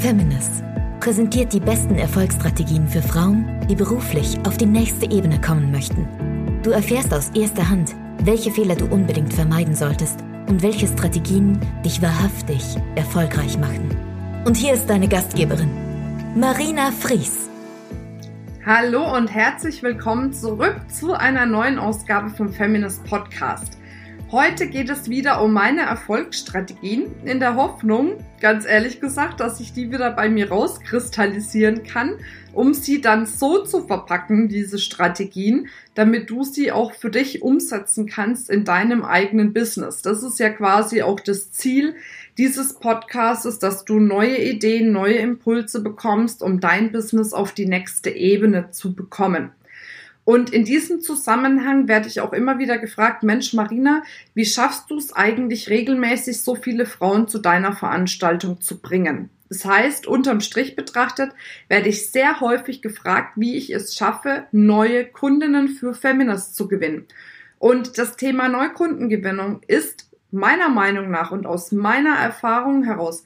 Feminist präsentiert die besten Erfolgsstrategien für Frauen, die beruflich auf die nächste Ebene kommen möchten. Du erfährst aus erster Hand, welche Fehler du unbedingt vermeiden solltest und welche Strategien dich wahrhaftig erfolgreich machen. Und hier ist deine Gastgeberin, Marina Fries. Hallo und herzlich willkommen zurück zu einer neuen Ausgabe vom Feminist Podcast. Heute geht es wieder um meine Erfolgsstrategien in der Hoffnung, ganz ehrlich gesagt, dass ich die wieder bei mir rauskristallisieren kann, um sie dann so zu verpacken, diese Strategien, damit du sie auch für dich umsetzen kannst in deinem eigenen Business. Das ist ja quasi auch das Ziel dieses Podcasts, dass du neue Ideen, neue Impulse bekommst, um dein Business auf die nächste Ebene zu bekommen. Und in diesem Zusammenhang werde ich auch immer wieder gefragt, Mensch, Marina, wie schaffst du es eigentlich regelmäßig, so viele Frauen zu deiner Veranstaltung zu bringen? Das heißt, unterm Strich betrachtet werde ich sehr häufig gefragt, wie ich es schaffe, neue Kundinnen für Feminist zu gewinnen. Und das Thema Neukundengewinnung ist meiner Meinung nach und aus meiner Erfahrung heraus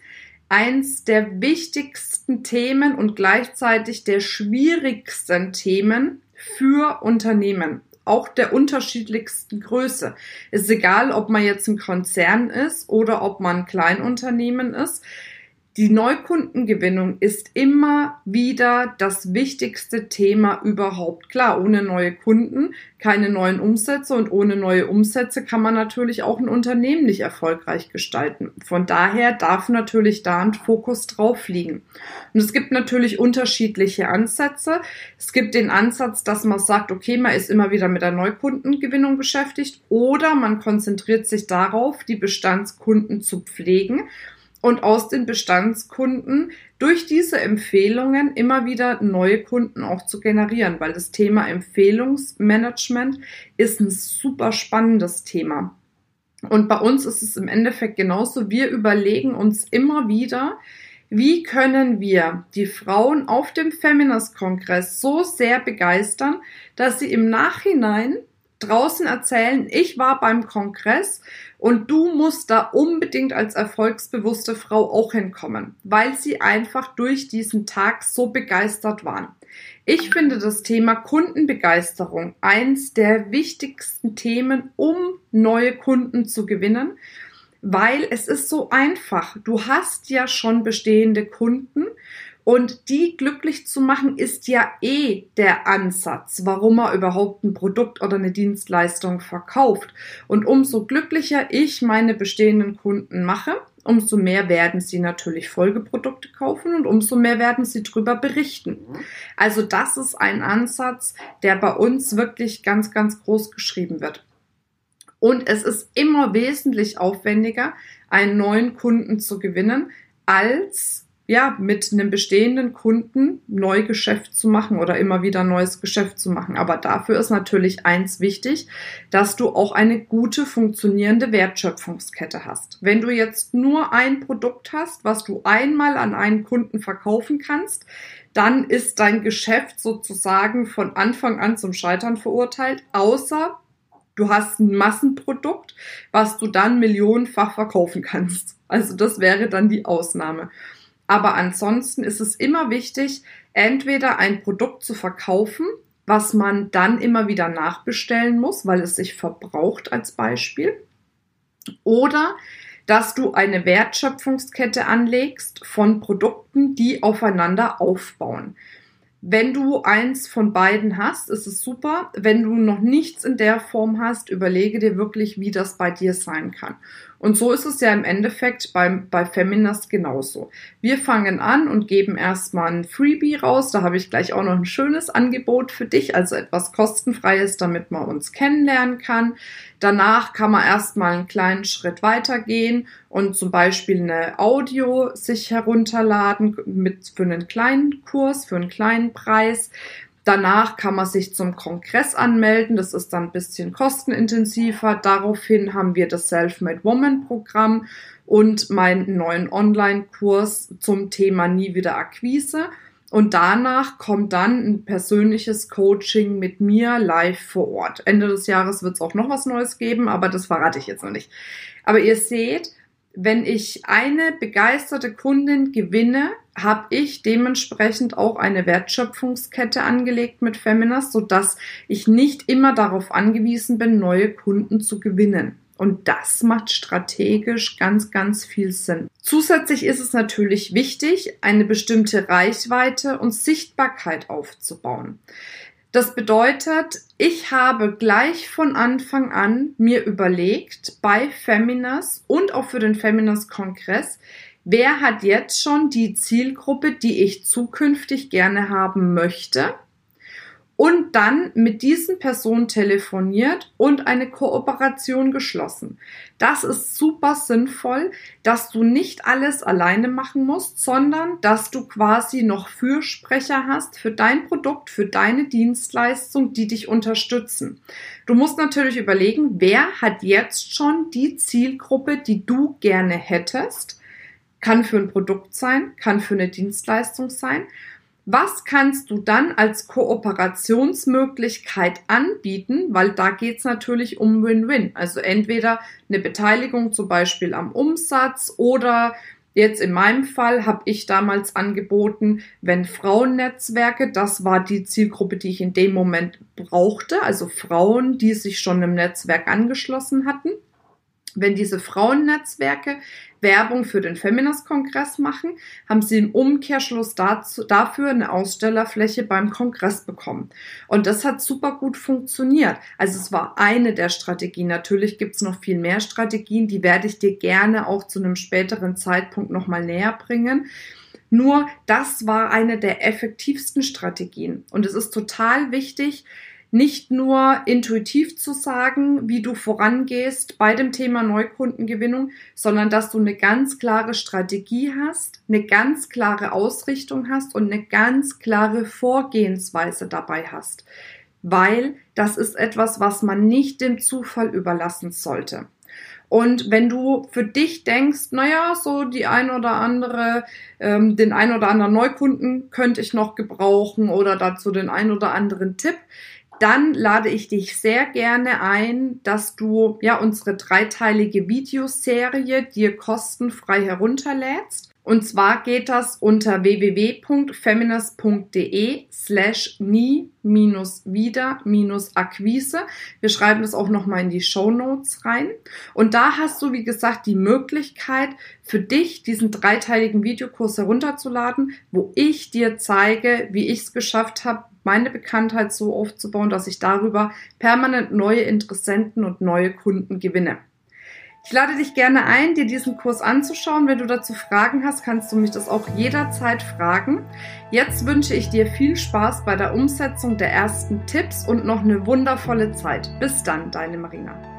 eins der wichtigsten Themen und gleichzeitig der schwierigsten Themen für Unternehmen auch der unterschiedlichsten Größe. Ist egal, ob man jetzt ein Konzern ist oder ob man ein Kleinunternehmen ist. Die Neukundengewinnung ist immer wieder das wichtigste Thema überhaupt. Klar, ohne neue Kunden keine neuen Umsätze und ohne neue Umsätze kann man natürlich auch ein Unternehmen nicht erfolgreich gestalten. Von daher darf natürlich da ein Fokus drauf liegen. Und es gibt natürlich unterschiedliche Ansätze. Es gibt den Ansatz, dass man sagt, okay, man ist immer wieder mit der Neukundengewinnung beschäftigt oder man konzentriert sich darauf, die Bestandskunden zu pflegen und aus den Bestandskunden durch diese Empfehlungen immer wieder neue Kunden auch zu generieren, weil das Thema Empfehlungsmanagement ist ein super spannendes Thema. Und bei uns ist es im Endeffekt genauso. Wir überlegen uns immer wieder, wie können wir die Frauen auf dem Feminist-Kongress so sehr begeistern, dass sie im Nachhinein draußen erzählen, ich war beim Kongress und du musst da unbedingt als erfolgsbewusste Frau auch hinkommen, weil sie einfach durch diesen Tag so begeistert waren. Ich finde das Thema Kundenbegeisterung eins der wichtigsten Themen, um neue Kunden zu gewinnen, weil es ist so einfach. Du hast ja schon bestehende Kunden und die glücklich zu machen, ist ja eh der Ansatz, warum er überhaupt ein Produkt oder eine Dienstleistung verkauft. Und umso glücklicher ich meine bestehenden Kunden mache, umso mehr werden sie natürlich Folgeprodukte kaufen und umso mehr werden sie darüber berichten. Also das ist ein Ansatz, der bei uns wirklich ganz, ganz groß geschrieben wird. Und es ist immer wesentlich aufwendiger, einen neuen Kunden zu gewinnen, als ja, mit einem bestehenden Kunden neu Geschäft zu machen oder immer wieder neues Geschäft zu machen. Aber dafür ist natürlich eins wichtig, dass du auch eine gute funktionierende Wertschöpfungskette hast. Wenn du jetzt nur ein Produkt hast, was du einmal an einen Kunden verkaufen kannst, dann ist dein Geschäft sozusagen von Anfang an zum Scheitern verurteilt, außer du hast ein Massenprodukt, was du dann millionenfach verkaufen kannst. Also das wäre dann die Ausnahme. Aber ansonsten ist es immer wichtig, entweder ein Produkt zu verkaufen, was man dann immer wieder nachbestellen muss, weil es sich verbraucht als Beispiel, oder dass du eine Wertschöpfungskette anlegst von Produkten, die aufeinander aufbauen. Wenn du eins von beiden hast, ist es super. Wenn du noch nichts in der Form hast, überlege dir wirklich, wie das bei dir sein kann. Und so ist es ja im Endeffekt beim, bei Feminist genauso. Wir fangen an und geben erstmal ein Freebie raus. Da habe ich gleich auch noch ein schönes Angebot für dich, also etwas kostenfreies, damit man uns kennenlernen kann. Danach kann man erstmal einen kleinen Schritt weitergehen und zum Beispiel eine Audio sich herunterladen mit, für einen kleinen Kurs, für einen kleinen Preis. Danach kann man sich zum Kongress anmelden. Das ist dann ein bisschen kostenintensiver. Daraufhin haben wir das Self-Made Woman Programm und meinen neuen Online-Kurs zum Thema Nie wieder Akquise. Und danach kommt dann ein persönliches Coaching mit mir live vor Ort. Ende des Jahres wird es auch noch was Neues geben, aber das verrate ich jetzt noch nicht. Aber ihr seht, wenn ich eine begeisterte Kundin gewinne, habe ich dementsprechend auch eine Wertschöpfungskette angelegt mit Feminist, sodass ich nicht immer darauf angewiesen bin, neue Kunden zu gewinnen. Und das macht strategisch ganz, ganz viel Sinn. Zusätzlich ist es natürlich wichtig, eine bestimmte Reichweite und Sichtbarkeit aufzubauen. Das bedeutet, ich habe gleich von Anfang an mir überlegt, bei Feminas und auch für den Feminas Kongress, wer hat jetzt schon die Zielgruppe, die ich zukünftig gerne haben möchte und dann mit diesen Personen telefoniert und eine Kooperation geschlossen. Das ist super sinnvoll, dass du nicht alles alleine machen musst, sondern dass du quasi noch Fürsprecher hast für dein Produkt, für deine Dienstleistung, die dich unterstützen. Du musst natürlich überlegen, wer hat jetzt schon die Zielgruppe, die du gerne hättest. Kann für ein Produkt sein, kann für eine Dienstleistung sein was kannst du dann als Kooperationsmöglichkeit anbieten? Weil da geht's natürlich um Win-Win. Also entweder eine Beteiligung zum Beispiel am Umsatz oder Jetzt in meinem Fall habe ich damals angeboten, wenn Frauennetzwerke, das war die Zielgruppe, die ich in dem Moment brauchte, also Frauen, die sich schon im Netzwerk angeschlossen hatten. Wenn diese Frauennetzwerke Werbung für den Feminist-Kongress machen, haben sie im Umkehrschluss dazu, dafür eine Ausstellerfläche beim Kongress bekommen. Und das hat super gut funktioniert. Also es war eine der Strategien. Natürlich gibt es noch viel mehr Strategien, die werde ich dir gerne auch zu einem späteren Zeitpunkt nochmal näher bringen. Nur das war eine der effektivsten Strategien. Und es ist total wichtig, nicht nur intuitiv zu sagen, wie du vorangehst bei dem Thema Neukundengewinnung, sondern dass du eine ganz klare Strategie hast, eine ganz klare Ausrichtung hast und eine ganz klare Vorgehensweise dabei hast. Weil das ist etwas, was man nicht dem Zufall überlassen sollte. Und wenn du für dich denkst, naja, so die ein oder andere, ähm, den ein oder anderen Neukunden könnte ich noch gebrauchen oder dazu den ein oder anderen Tipp, dann lade ich dich sehr gerne ein, dass du ja unsere dreiteilige Videoserie dir kostenfrei herunterlädst. Und zwar geht das unter www.feminist.de slash nie-wieder-akquise. Wir schreiben das auch nochmal in die Show Notes rein. Und da hast du, wie gesagt, die Möglichkeit für dich, diesen dreiteiligen Videokurs herunterzuladen, wo ich dir zeige, wie ich es geschafft habe, meine Bekanntheit so aufzubauen, dass ich darüber permanent neue Interessenten und neue Kunden gewinne. Ich lade dich gerne ein, dir diesen Kurs anzuschauen. Wenn du dazu Fragen hast, kannst du mich das auch jederzeit fragen. Jetzt wünsche ich dir viel Spaß bei der Umsetzung der ersten Tipps und noch eine wundervolle Zeit. Bis dann, deine Marina.